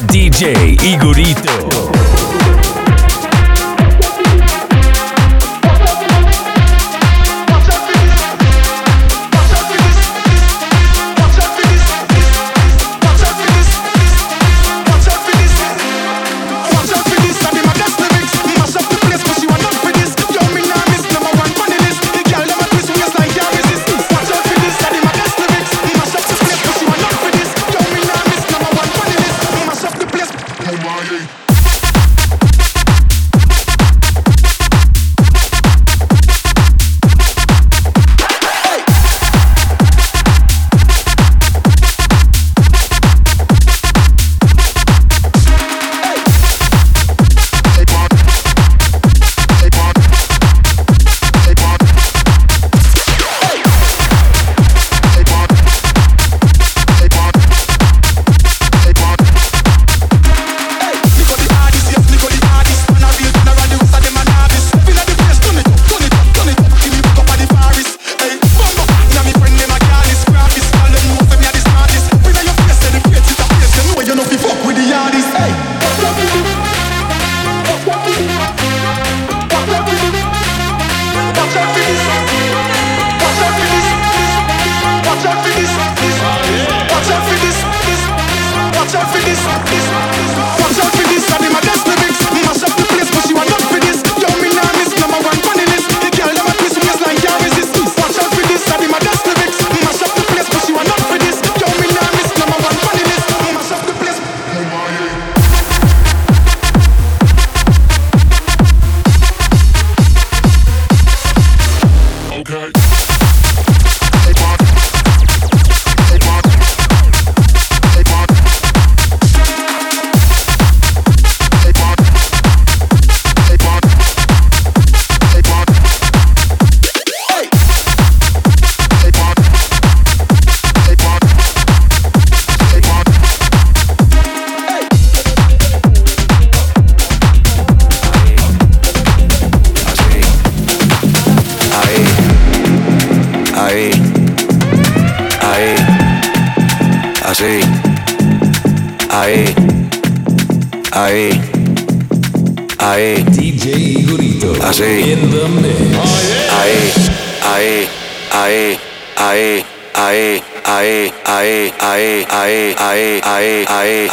DJ Igorito.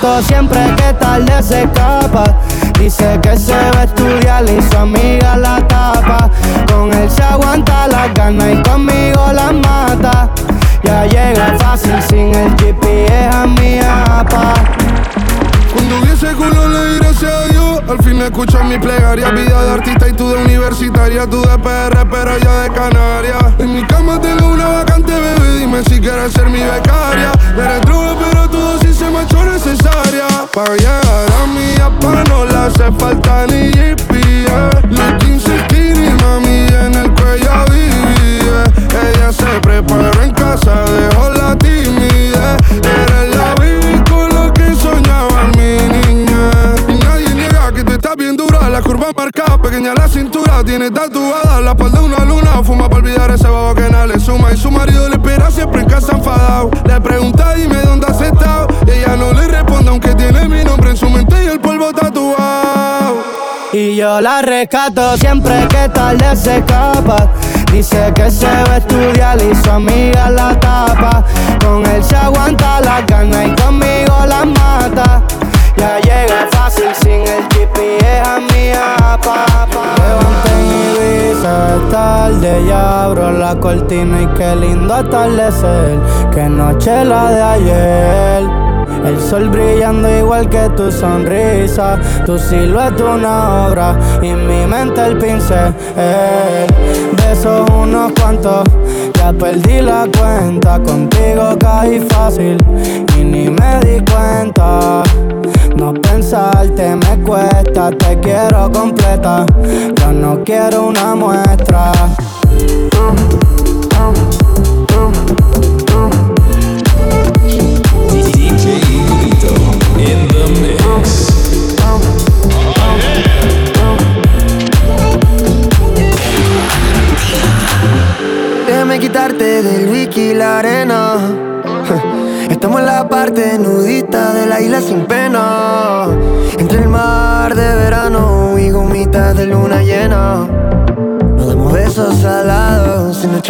Rescato siempre que tarde se escapa. Dice que se va a estudiar y su amiga la tapa. Con él se aguanta la gana y conmigo la mata. Ya llega fácil sin el GPS a mi apa. Cuando hubiese culo le di gracias a Dios. Al fin escucho mi plegaria Vida de artista y tú de universitaria. Tú de PR pero yo de Canarias En mi cama tengo una vacante bebé Dime si quieres ser mi becaria. Eres droga pero tu dosis se me hecho necesaria. Pa' llegar a mi apa no le hace falta ni GPS. Los 15 skinny mami en el cuello divide Ella se preparó en casa dejó la timidez. Eres la baby La curva marcada, pequeña la cintura Tiene tatuada la espalda una luna Fuma para olvidar ese babo que nada le suma Y su marido le espera siempre en casa enfadado Le pregunta dime dónde has estado Y ella no le responde aunque tiene mi nombre en su mente Y el polvo tatuado Y yo la rescato siempre que tarde se escapa. Dice que se va a estudiar y su amiga la tapa. Con él se aguanta la gana y conmigo la mata. Ya llega fácil sin el GPS a mi apa. Levante en Ibiza, es tarde, ya abro la cortina y qué lindo atardecer. Que noche la de ayer. El sol brillando igual que tu sonrisa, tu silueta una obra y mi mente el pincel. Besos unos cuantos, ya perdí la cuenta. Contigo caí fácil y ni me di cuenta. No pensarte me cuesta, te quiero completa. Yo no quiero una muestra.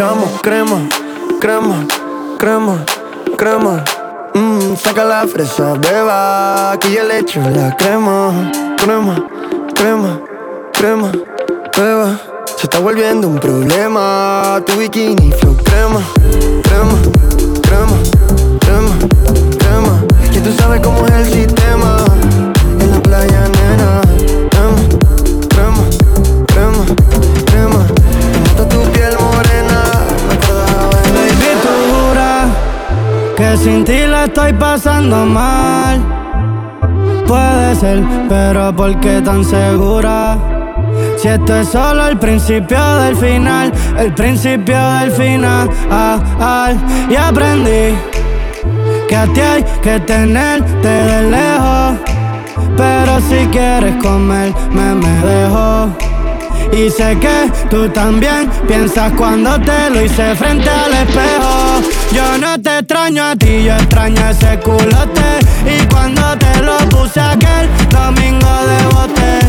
Echamos crema, crema, crema, crema. Mm, saca la fresa, beba, que yo le echo la crema, crema, crema, crema, beba. Se está volviendo un problema, tu bikini flow crema, crema, crema, crema, crema. Que tú sabes cómo es el sistema, sin ti la estoy pasando mal. Puede ser, pero ¿por qué tan segura? Si esto es solo el principio del final, el principio del final. Ah, ah, y aprendí que a ti hay que tenerte de lejos. Pero si quieres comer, me, me dejo. Y sé que tú también piensas cuando te lo hice frente al espejo. Yo no te extraño a ti, yo extraño ese culote. Y cuando te lo puse aquel domingo de bote,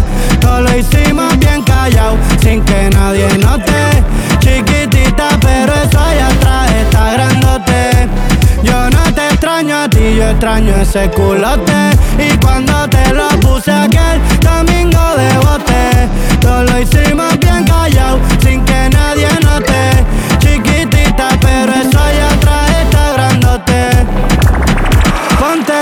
todo lo hicimos bien callado, sin que nadie note. Chiquitita, pero eso allá atrás está grandote. Yo no te extraño a ti, yo extraño ese culote. Y cuando te lo puse aquel domingo de bote, todo lo hicimos bien callado, sin que nadie note. Pero eso allá atrás está grandote. Ponte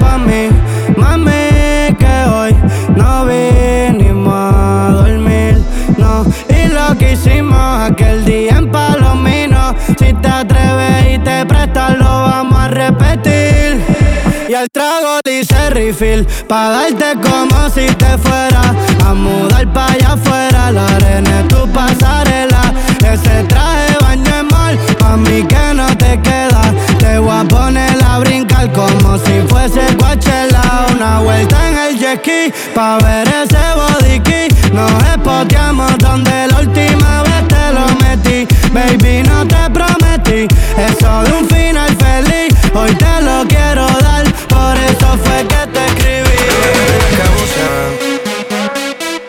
pa' mí, mami, que hoy no vinimos a dormir, no. Y lo que hicimos aquel día en Palomino, si te atreves y te prestas, lo vamos a repetir. Y el trago dice refill, pa' darte como si te fuera a mudar pa' allá afuera. La arena es tu pasarela, mí que no te queda. Te voy a poner a brincar como si fuese Coachella. Una vuelta en el jet ski, pa' ver ese body key. Nos espoteamos donde la última vez te lo metí. Baby, no te prometí eso de un final feliz. Hoy te lo quiero dar, por eso fue que te escribí.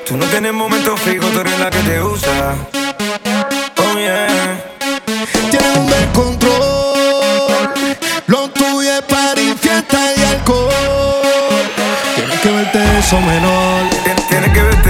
Tú no tienes momentos fijos, tú eres la que te usa. Descontrol. Lo tuyo es party, y alcohol. Tienes que verte eso menor. Tien- Tienes que verte.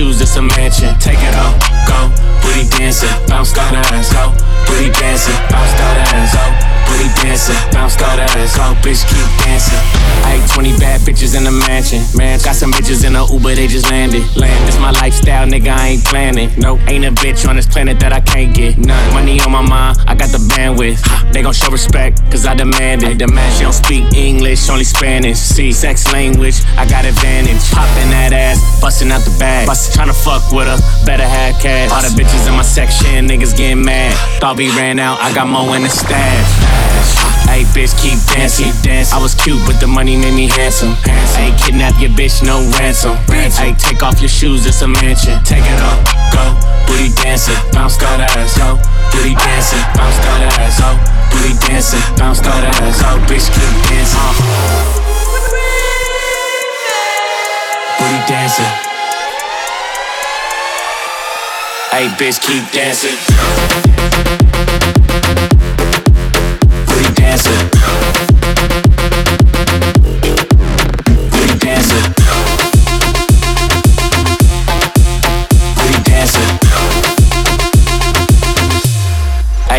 Shoes, it's a mansion. Take it off, go, booty dancing, bounce that ass, go, booty dancing, bounce that ass, go, booty dancing, bounce go, bitch, keep dancing. Hey, 20 bad bitches in the mansion. Man, got some bitches in a Uber, they just landed. Land, this my lifestyle, nigga, I ain't planning. Nope, ain't a bitch on this planet that I can't get. None. Money on my mind, I got the bandwidth. They gon' show respect, cause I demand it. I demand she don't speak English, only Spanish. See, sex language, I got advantage. Popping that ass, busting out the bag. Bust, tryna fuck with her, better have cash. All the bitches in my section, niggas getting mad. Thought we ran out, I got more in the stash. Hey, bitch, keep dancing. I was cute, but the money made me handsome. Hey, kidnap your bitch, no ransom. Hey, take off your shoes, it's a mansion. Take it off, go, booty dancing, bounce that ass, go, booty dancing, bounce that ass, go, booty dancing, bounce that ass, go, bitch, keep dancing. Booty dancing. Hey, bitch, keep dancing.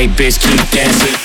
Bitch, keep dancing.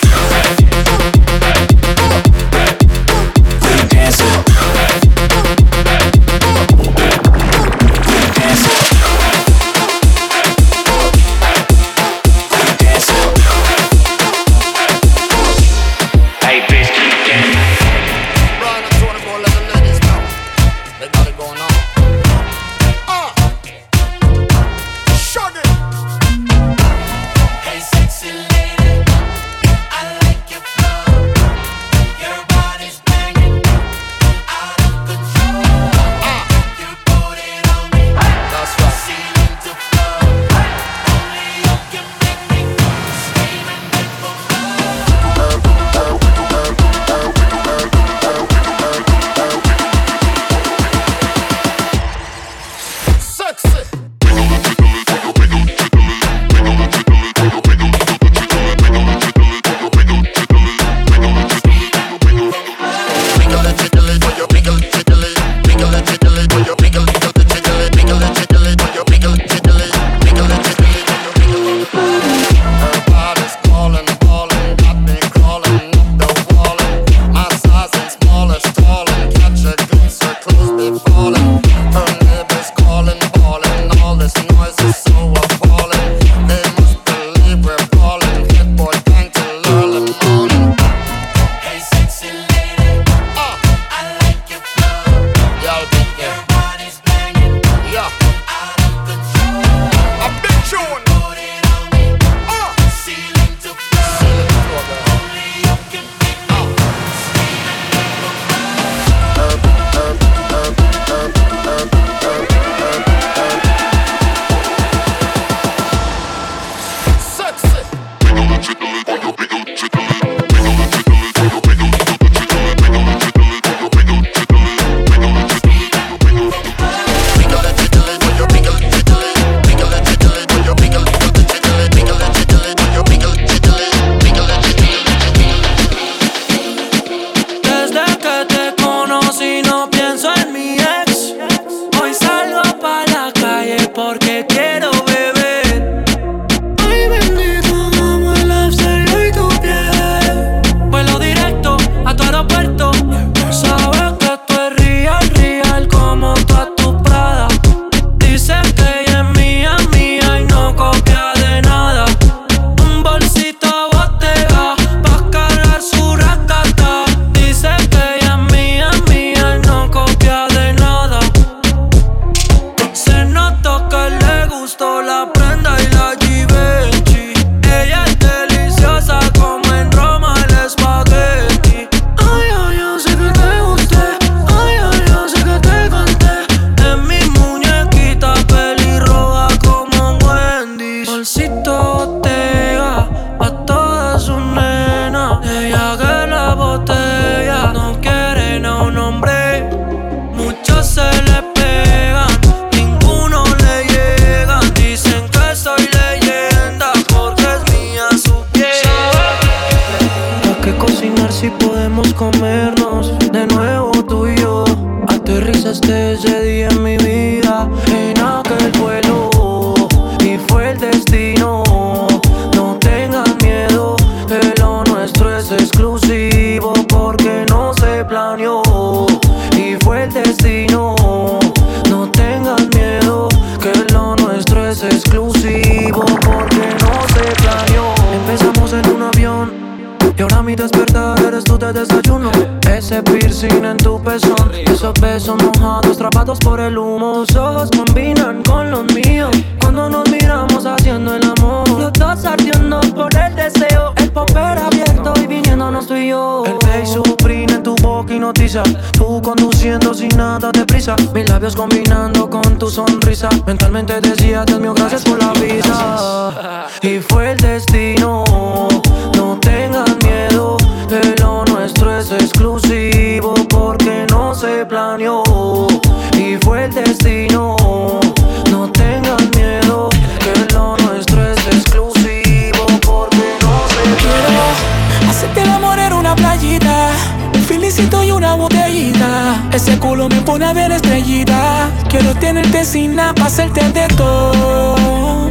para hacerte de todo.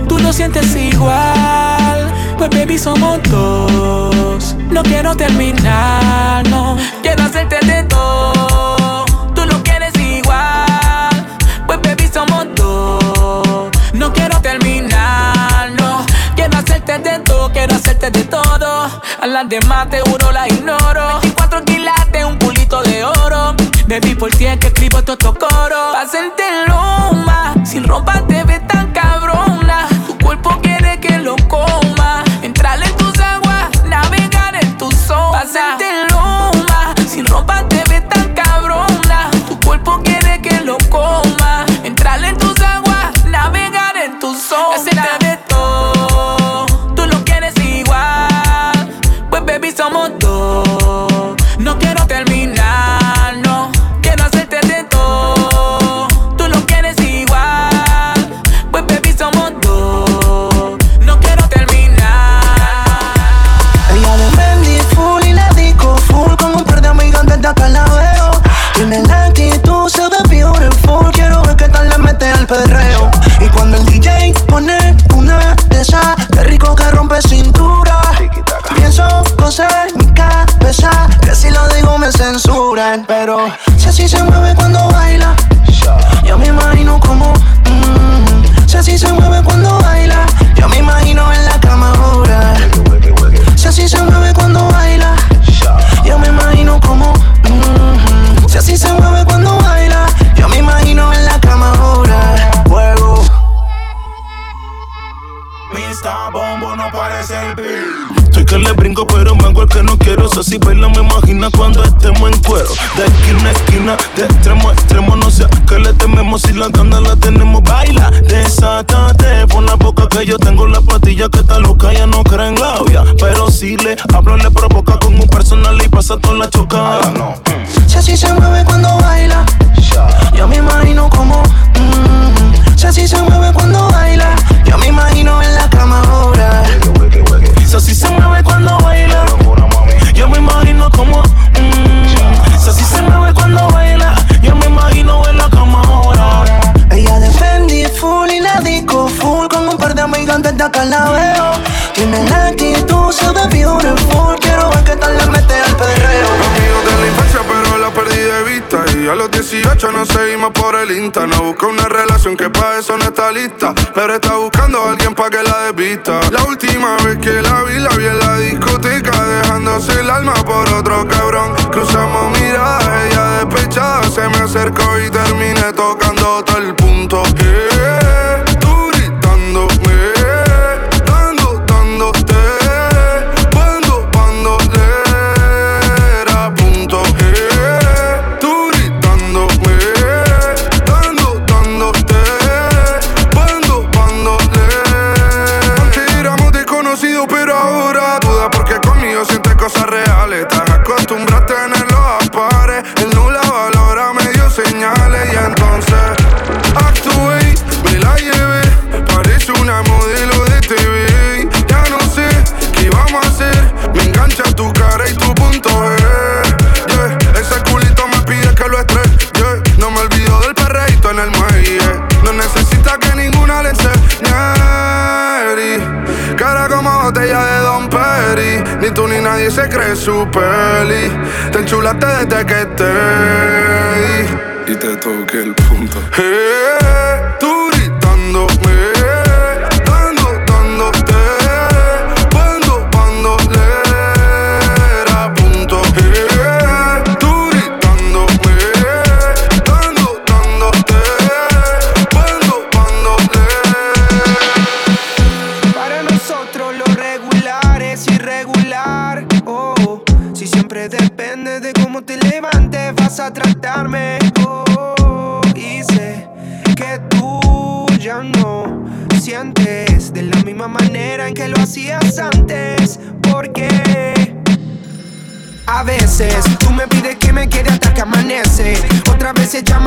Tú lo sientes igual, pues baby somos dos. No quiero terminar, no. Quiero hacerte de todo. Tú lo quieres igual, pues baby somos dos. No quiero terminar, no. Quiero hacerte de todo, quiero hacerte de todo. A las demás te juro la ignoro. y 24 quilates, un pulito de oro. Baby, por ti es que escribo estos coros. Pa' Rómpate certeza. Qué rico que rompe cintura. Pienso coser mi cabeza. Que si lo digo me censuran. Pero si así se mueve cuando baila, yo me imagino como. Mm, si así se mueve cuando baila, yo me imagino en la cama ahora. Si así se mueve de extremo a extremo. No sé a qué le tememos si la gana la tenemos. Baila, desátate, pon la boca que yo tengo la patilla que está loca. Ya no creen en pero si le hablo, le provoca con un personal y pasa toda la chocada. No. Si así se mueve la veo. Tiene la actitud, se ve beautiful. Quiero ver qué tal le mete al perreo. Amigos de la infancia, pero la perdí de vista. Y a los 18 no seguimos por el Insta. No busca una relación que para eso no está lista. Pero está buscando a alguien para que la desvista. La última vez que la vi, la vi en la discoteca. Dejándose el alma por otro cabrón. Tú ni nadie se cree su peli. Te enchulaste desde que te di. Y te toqué el punto. Eh,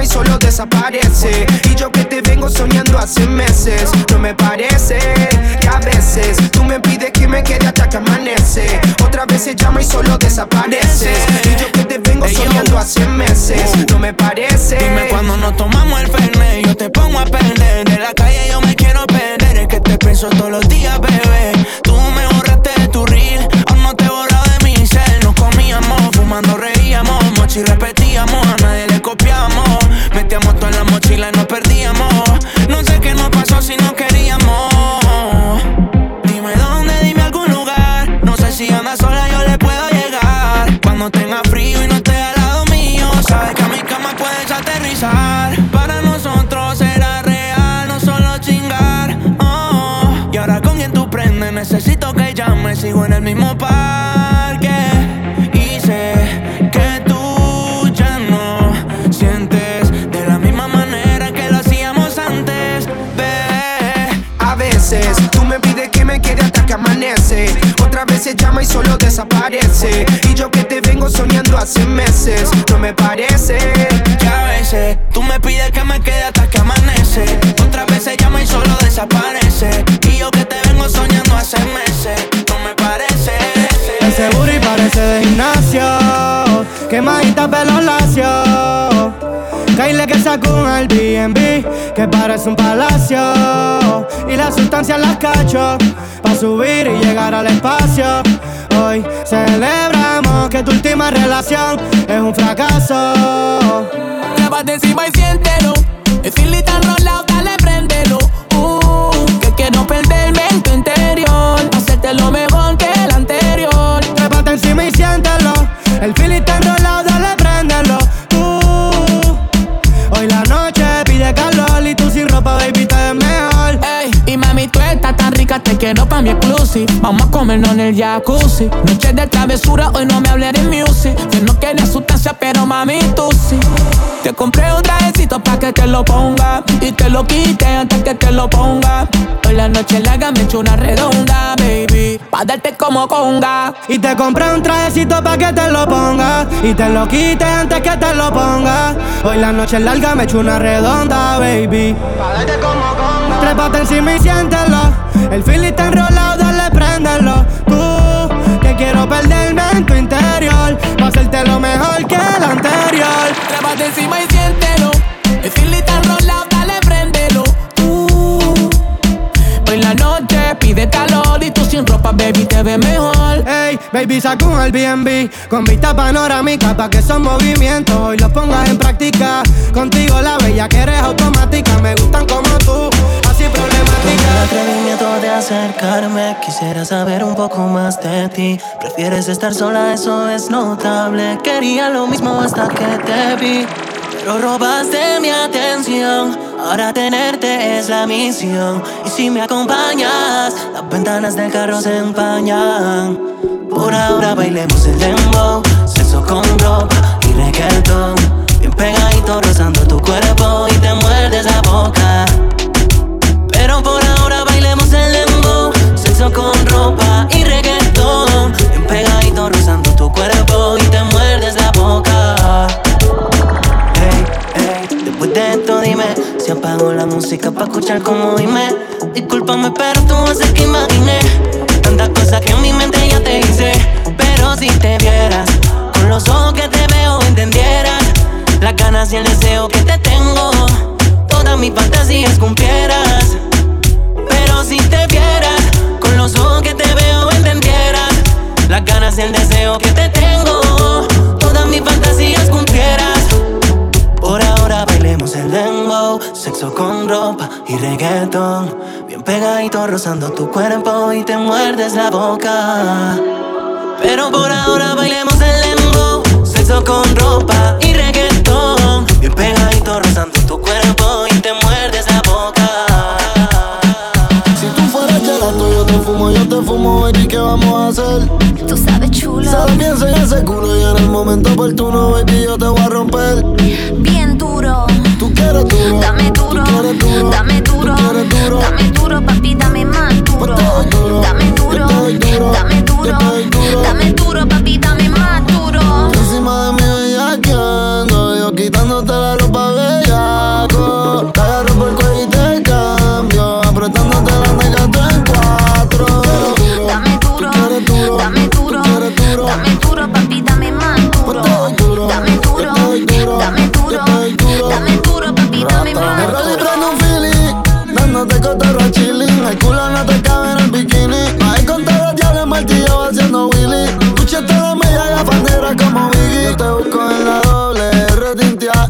solo desaparece. Y yo que te vengo soñando hace meses. No me parece que a veces tú me pides que me quede hasta que amanece. Otras veces llama y solo desaparece. Y yo que te vengo soñando hace meses. No me parece. Dime cuando nos tomamos el fernet Yo te pongo a perder De la calle yo me quiero perder Es que te pienso todos los días, Para nosotros era real, no solo chingar oh. Y ahora con quien tú prendes Necesito que llames, sigo en el mismo parque Y sé que tú ya no sientes De la misma manera que lo hacíamos antes, bebé A veces tú me pides que me quede hasta que amanece. Otras veces llama y solo desaparece. Y yo que te vengo soñando hace meses. No me parece. Me quede hasta que amanece. Otras veces llama y solo desaparece. Y yo que te vengo soñando hace meses. No me parece. Ese booty parece de gimnasio. Quemadita pelo lacio. Kyle que sacó un Airbnb que parece un palacio. Y la sustancia las cacho. Pa' subir y llegar al espacio. Hoy celebramos que tu última relación es un fracaso. Trépate encima y siéntelo. El feeling tan rolado, dale, préndelo. Uh, que quiero perderme en tu interior. Hacerte lo mejor que el anterior. Trépate encima y siéntelo. El feeling está enrolado, te quiero pa' mi exclusive. Vamos a comernos en el jacuzzi. Noche de travesura, hoy no me hablé de music. Yo no quería sustancia, pero mami, tú sí. Te compré un trajecito pa' que te lo ponga. Y te lo quite antes que te lo ponga. Hoy la noche larga me echo una redonda, baby. Pa' darte como conga. Y te compré un trajecito pa' que te lo ponga Y te lo quite antes que te lo ponga Hoy la noche es larga, me echo una redonda, baby Pa' darte como conga Trépate encima y siéntelo El feeling está enrolado, dale, préndelo. Tú, que quiero perderme en tu interior. Pa' hacerte lo mejor que el anterior. Trépate encima y siéntelo. El feeling está enrolado, dale, préndelo. Uh, hoy la noche pide calor. Y tú sin ropa, baby, te ves mejor. Ey, baby, saca un Airbnb. Con vista panorámica pa' que esos movimientos Hoy los pongas en práctica. Contigo la bella que eres automática Me gustan como tú, así Con el atrevimiento de acercarme, quisiera saber un poco más de ti. Prefieres estar sola, eso es notable. Quería lo mismo hasta que te vi. Pero robaste mi atención. Ahora tenerte es la misión. Y si me acompañas, las ventanas del carro se empañan. Por ahora bailemos el dembow, sexo con ropa y reggaetón. Bien pegadito rozando tu cuerpo y te muerdes la boca. Pero por ahora bailemos el dembow. Sexo con ropa y reggaetón. Bien pegadito rozando tu cuerpo y te muerdes la boca. Ey, ey, después de esto dime Si apago la música pa' escuchar como dime. Discúlpame pero tú haces que imaginé Tantas cosas que en mi mente ya te hice. Pero si te vieras Con los ojos que te veo entendieras Las ganas y el deseo que te tengo. Todas mis fantasías cumplieras si te vieras Con los ojos que te veo llenas el deseo que te tengo. Todas mis fantasías cumplieras. Por ahora bailemos el dembow, sexo con ropa y reggaeton. Bien pegadito rozando tu cuerpo y te muerdes la boca. Pero por ahora bailemos el dembow, sexo con ropa y reggaeton. Bien pegadito rozando tu cuerpo y te muerdes la boca. Yo te fumo, yo te fumo, baby, ¿qué vamos a hacer? Tú sabes chulo. Sabes bien, soy ese culo y en el momento oportuno, baby, yo te voy a romper. Bien duro. Tú quieres duro. Dame duro. Tú quieres duro. Dame duro. Tú quieres duro. Dame duro, papi, dame más duro. Doy duro. Dame duro. Duro. Dame duro. Dame duro, papi, dame más duro. Encima de mí bellaqueando, yo quitándote la ropa bellaco.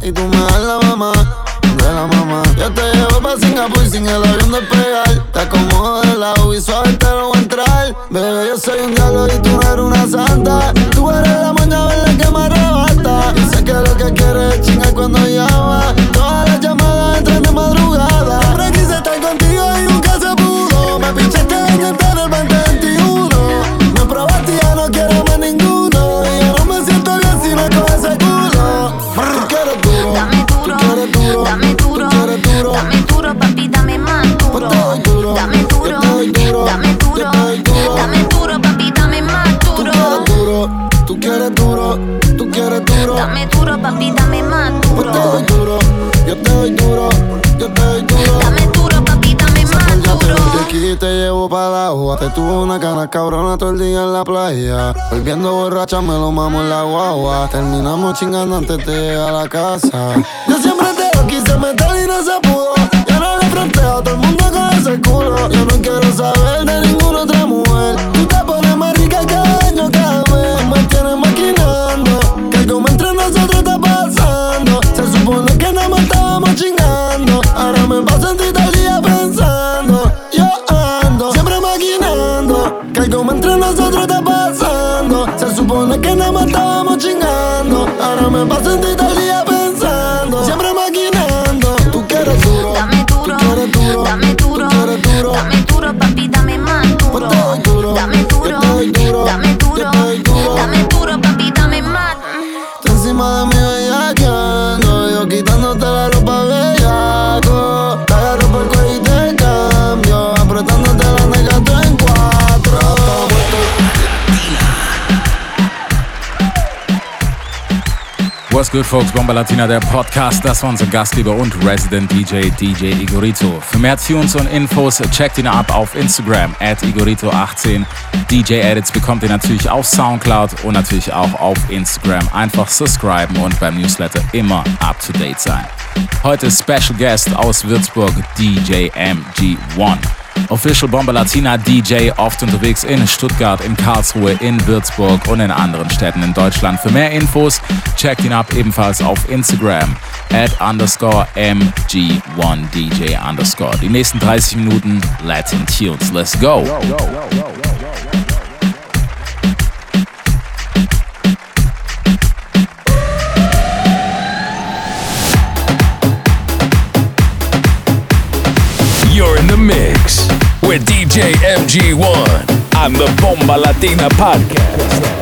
Y tú me das la mamá. De la mamá. Yo te llevo pa' Singapur sin el avión despegar. Te tuvo una cana cabrona todo el día en la playa. Volviendo borracha me lo mamo en la guagua. Terminamos chingando antes de llegar a la casa. Yo siempre te lo quise meter y no se pudo. Ya no le fronteo todo el mundo con ese culo. Yo no quiero saber de Ahora me paso en ti todo el día What's good, folks? Bomba Latina, der Podcast. Das war unser Gastgeber und Resident DJ, DJ Igorito. Für mehr Tunes und Infos checkt ihn ab auf Instagram, at Igorito18. DJ Edits bekommt ihr natürlich auf Soundcloud und natürlich auch auf Instagram. Einfach subscriben und beim Newsletter immer up to date sein. Heute Special Guest aus Würzburg, DJ MG1. Official Bomba Latina DJ, oft unterwegs in Stuttgart, in Karlsruhe, in Würzburg und in anderen Städten in Deutschland. Für mehr Infos checkt ihn ab ebenfalls auf Instagram at underscore MG1DJ underscore. Die nächsten 30 Minuten Latin Tunes. Let's go. You're with DJ MG1 on the Bomba Latina podcast.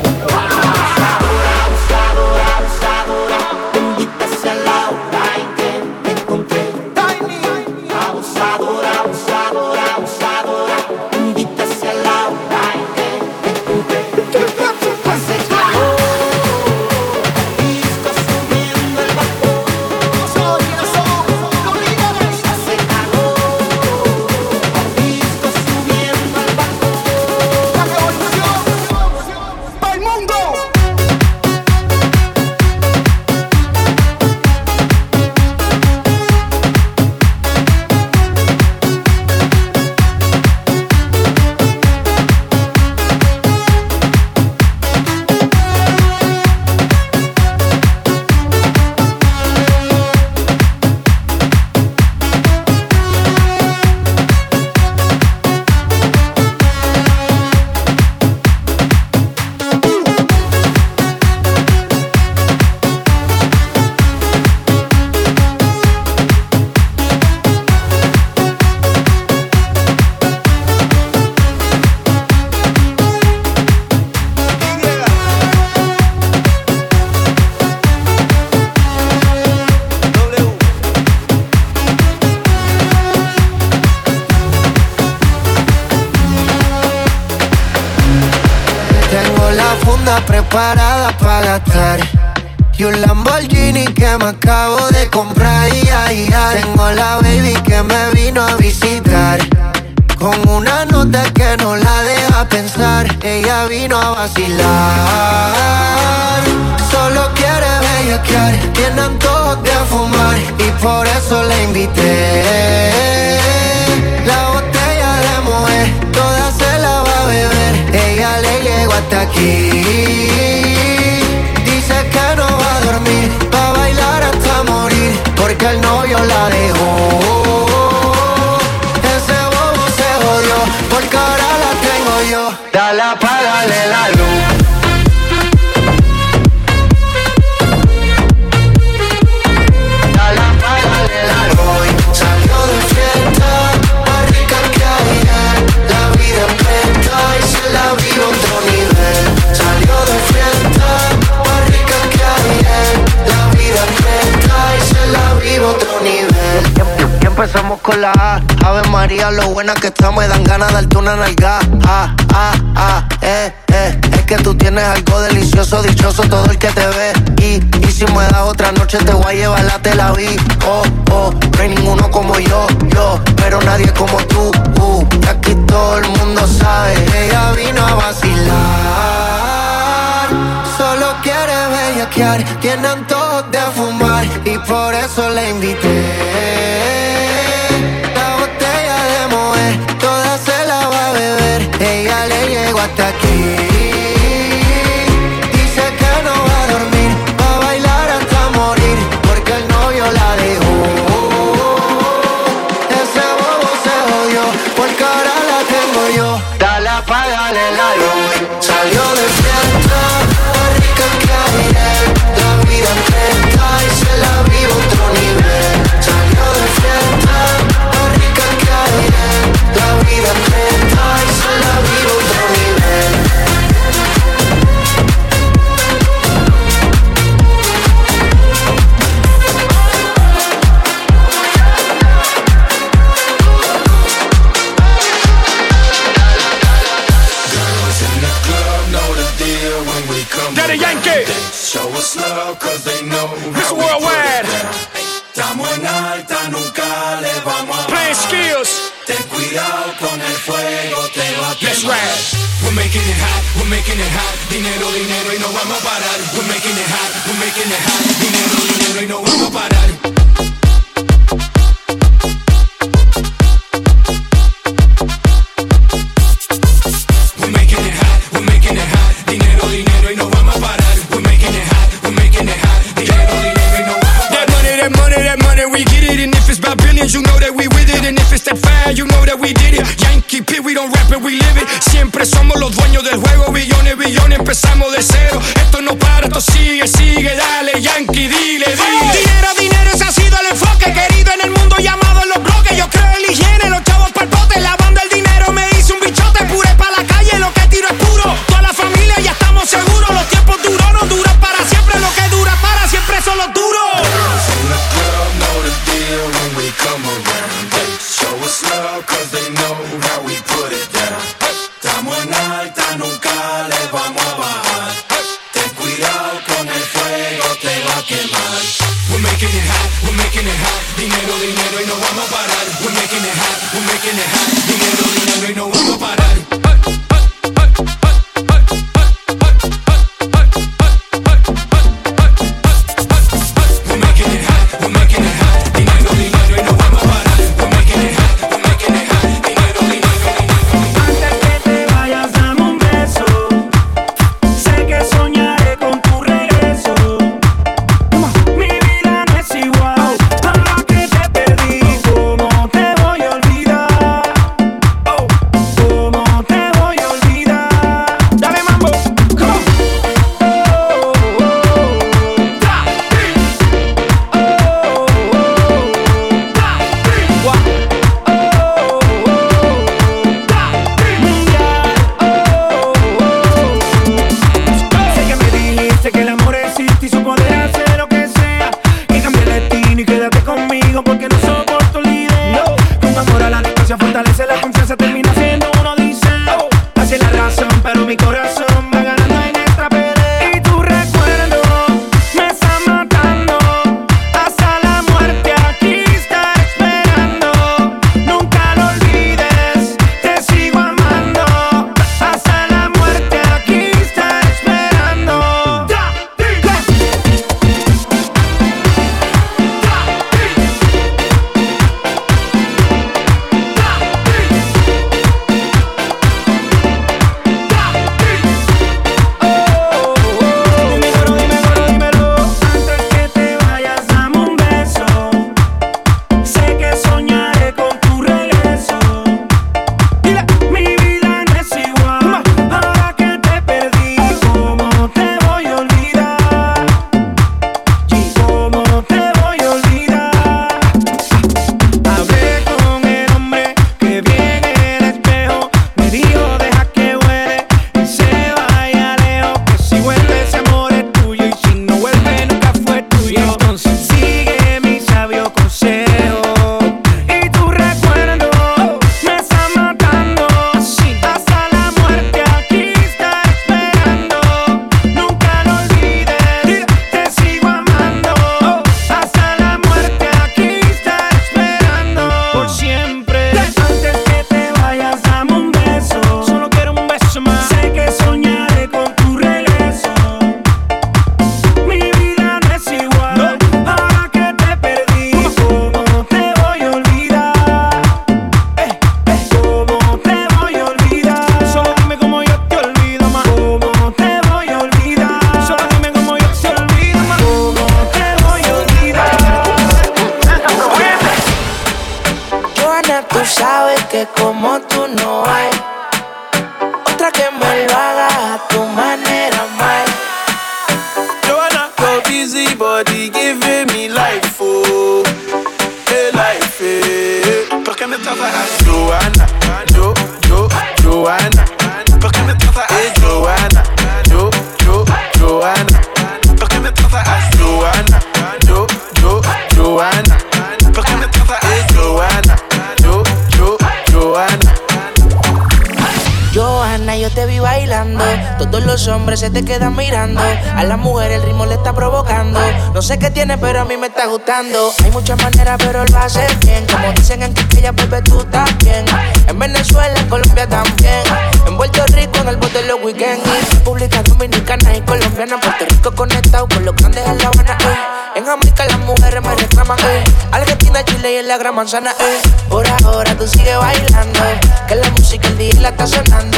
acabo de comprar y ay, ay. Tengo la baby que me vino a visitar. Con una nota que no la deja pensar Ella vino a vacilar. Solo quiere bellaquear Tiene antojos de fumar Y por eso la invité. La botella de mujer Toda se la va a beber Ella le llegó hasta aquí. que el novio la dejó. Ese bobo se jodió, por cara la tengo yo. Dale, apágale la luz. empezamos con la A. Ave María, lo buena que está, me dan ganas de darte una nalga. Ah, ah, ah, eh, eh. Es que tú tienes algo delicioso, dichoso todo el que te ve. Y, y si me das otra noche, te voy a llevar la te la vi. Oh, oh, no hay ninguno como yo, yo. Pero nadie como tú, uh. Y aquí todo el mundo sabe. Ella vino a vacilar. Solo quiere bellaquear. Tiene antojos de fumar. Y por eso la invité. ataque tiene, y make no Hay muchas maneras, pero él va a bien. Como dicen en Castilla, vuelve tú también. En Venezuela, en Colombia también. En Puerto Rico, en el bote de los weekends. República Dominicana y Colombiana. Puerto Rico conectado con los grandes en La Habana. En Jamaica, las mujeres me reclaman. Argentina, Chile y en la gran manzana. Por ahora, tú sigues bailando. Que la música el día la está sonando.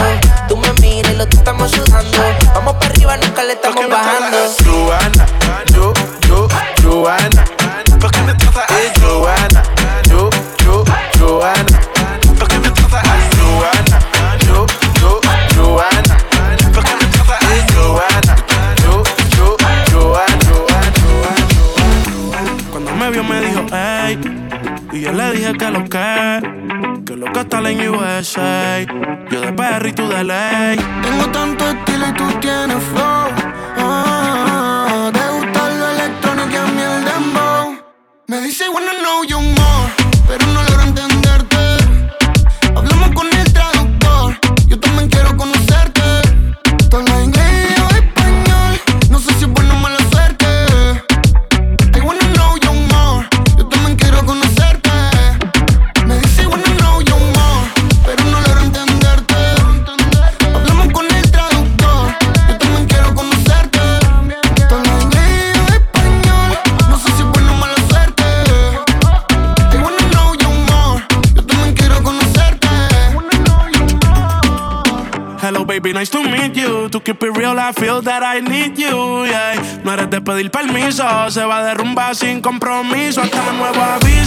feel that I need you, yeah. No eres de pedir permiso, se va a derrumbar sin compromiso hasta nuevo aviso.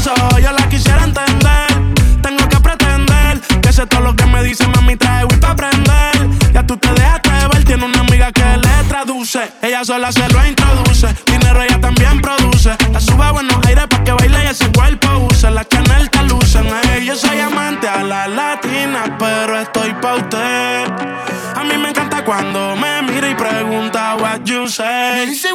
say.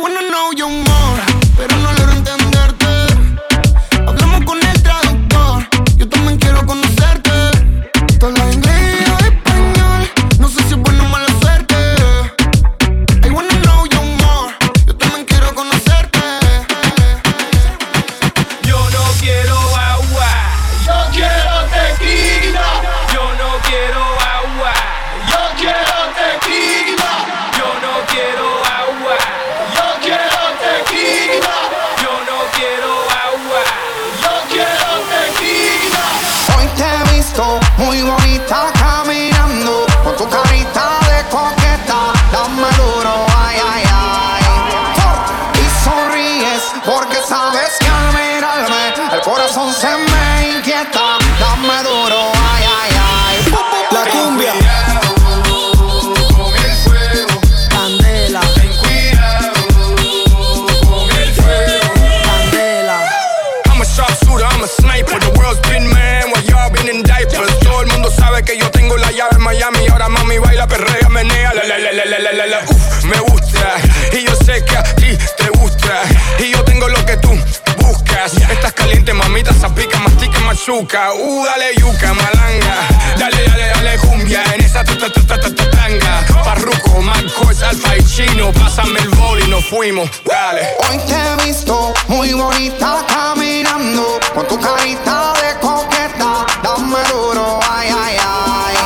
Estás caliente, mamita, zapica, mastica, machuca. Uh, dale yuca, malanga. Dale, dale, dale, cumbia. En esa ta ta ta tanga. Parruco, Marcos, Alfa y Chino. Pásame el bol y nos fuimos. Dale. Hoy te he visto muy bonita caminando. Con tu carita de coqueta. Dame duro, ay, ay, ay.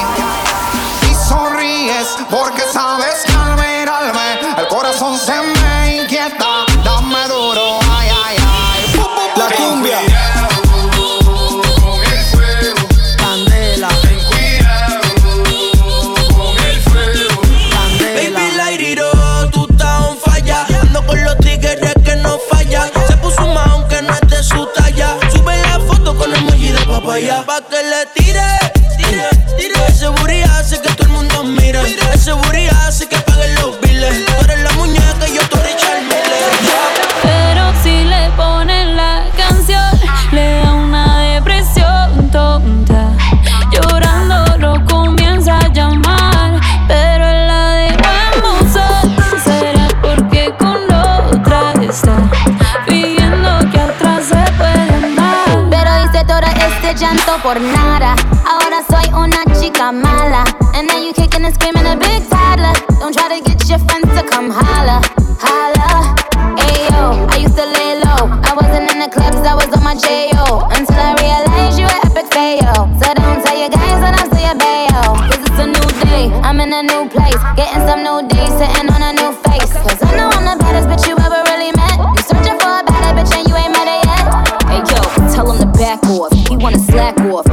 de llanto por nada. Ahora soy una chica mala. And now you kicking and screaming a big toddler. Don't try to get your friends to come holla, holla. Ayo, I used to lay low. I wasn't in the clubs, I was on my J.O. Until I realized you were epic fail. So don't tell your guys that I'm still your bayo. Cause it's a new day, I'm in a new place. Getting some new days, sitting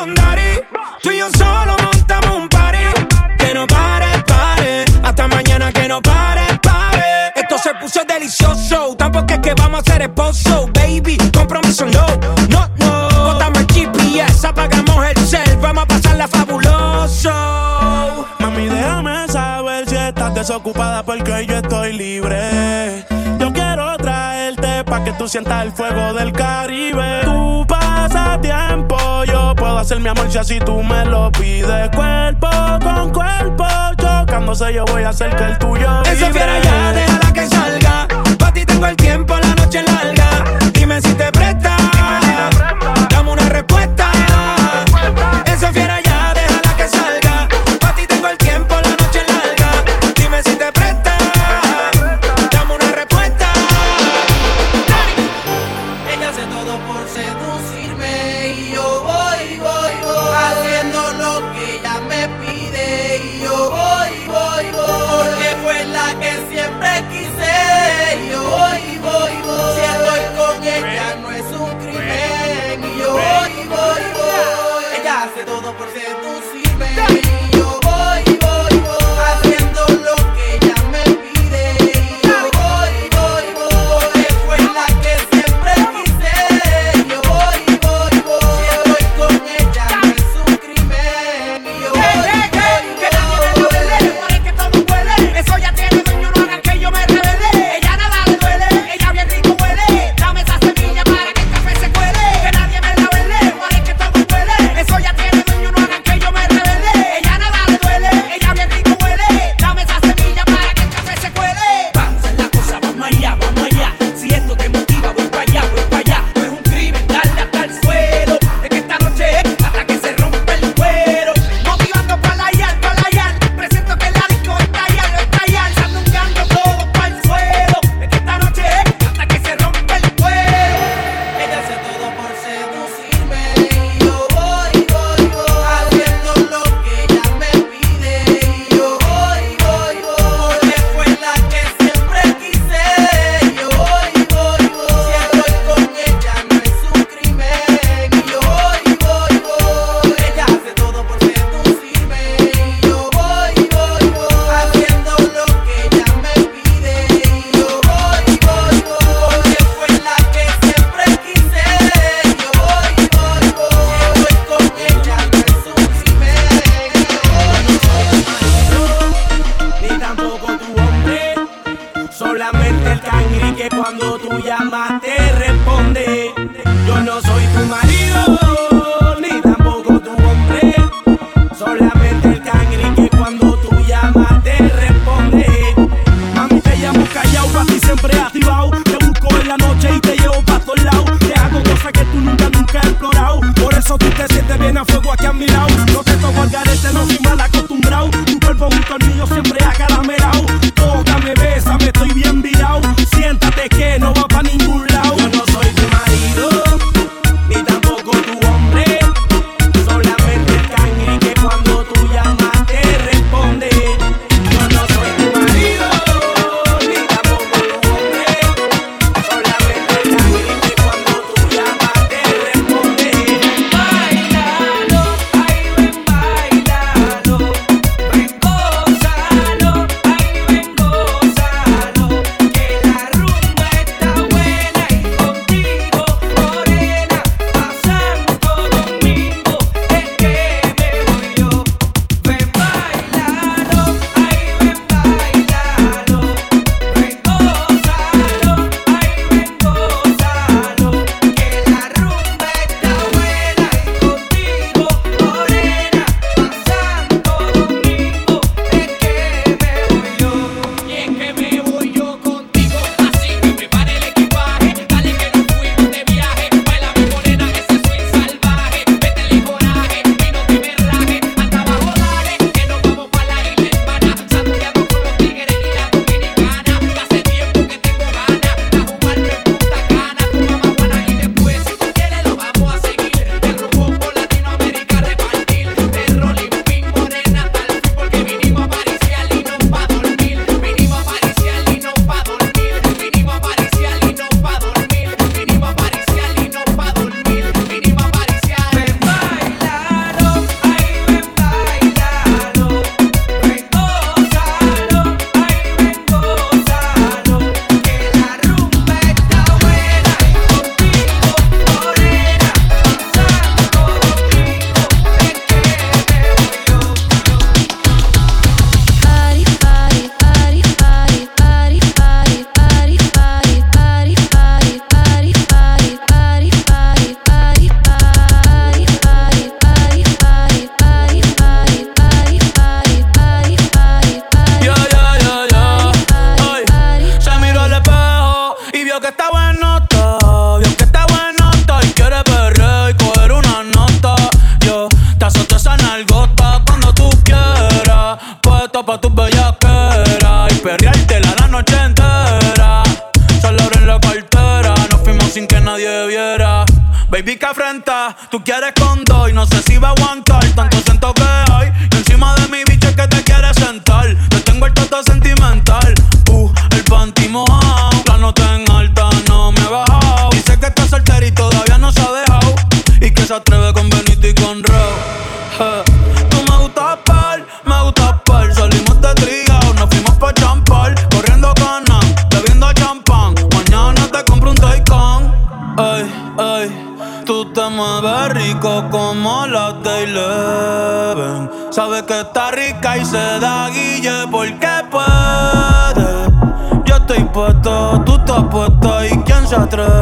con Tú y yo solo montamos un party. Que no pare, pare. Hasta mañana que no pare, pare. Esto se puso delicioso. Tampoco es que vamos a ser esposo, baby. Compromiso no, no, no. Botamos el GPS, apagamos el cel. Vamos a pasarla fabuloso. Mami, déjame saber si estás desocupada porque yo estoy libre. Yo quiero traerte pa' que tú sientas el fuego del Caribe. Tu tiempo. Yo puedo hacer mi amor si así tú me lo pides. Cuerpo con cuerpo, chocándose yo voy a hacer que el tuyo vive. Esa fiera ya, déjala que salga. Pa' ti tengo el tiempo, la noche larga. Dime si te presta que está rica y se da guille porque puede. Yo estoy puesto, tú estás puesto y quién se atreve.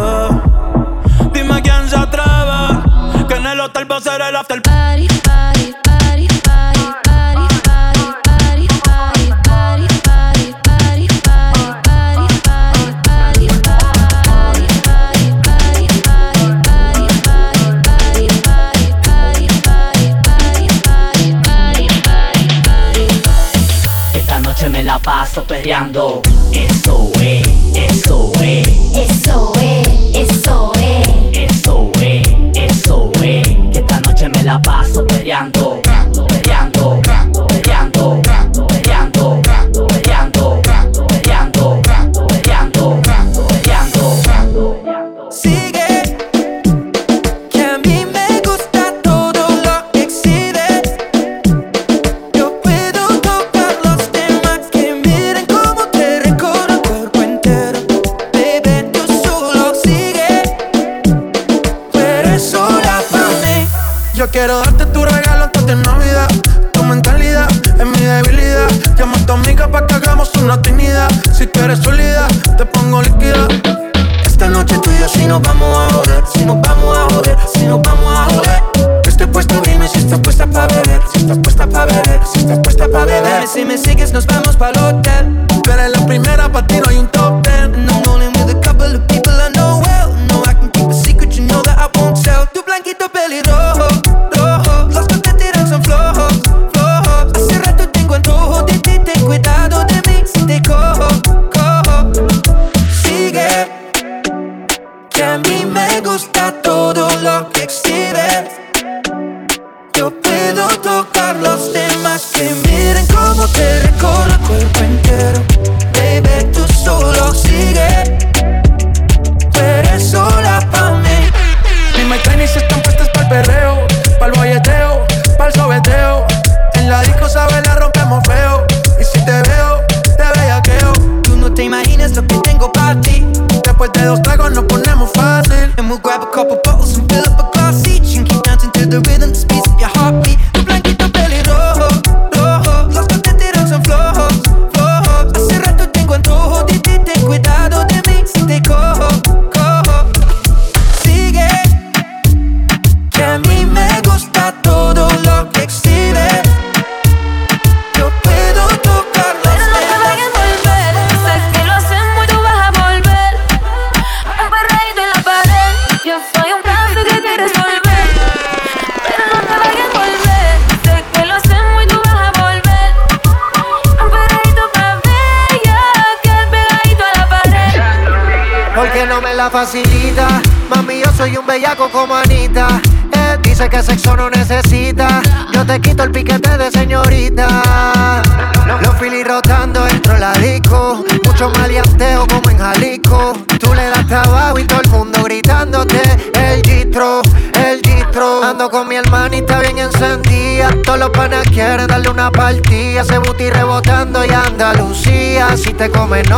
come no.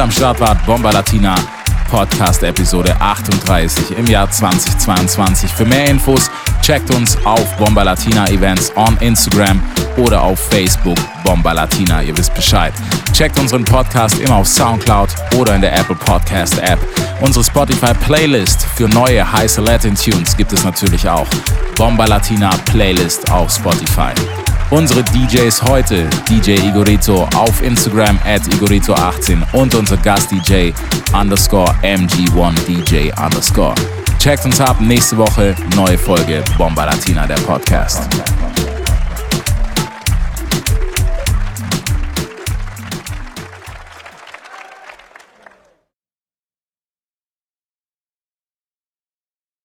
am Start wart. Bomba Latina Podcast Episode 38 im Jahr 2022. Für mehr Infos checkt uns auf Bomba Latina Events on Instagram oder auf Facebook Bomba Latina. Ihr wisst Bescheid. Checkt unseren Podcast immer auf Soundcloud oder in der Apple Podcast App. Unsere Spotify Playlist für neue heiße Latin Tunes gibt es natürlich auch. Bomba Latina Playlist auf Spotify. Unsere DJs heute, DJ Igorito auf Instagram at Igorito18 und unser Gast-DJ underscore MG1DJ underscore. Checkt uns ab, nächste Woche neue Folge Bomba Latina, der Podcast.